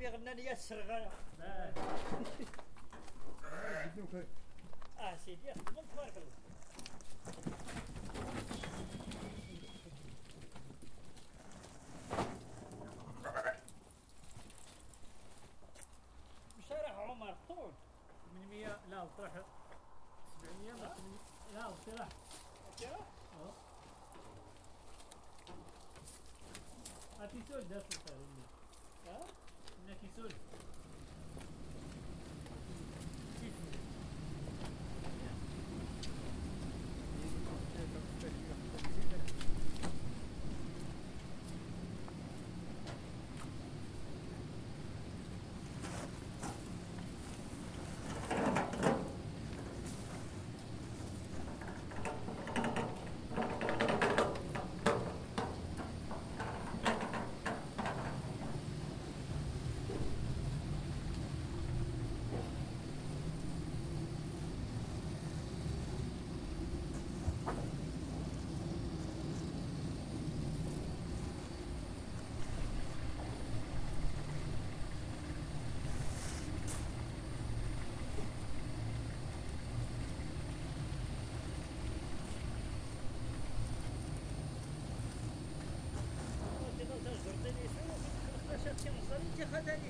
الغيب يغنى لي السرغة آه. سيدي خدمة تبارك الله بصراحة عمر طول. 800 لا وطرح 700 ولا 800 لا كده آه. هاتي سول ها soon. وجه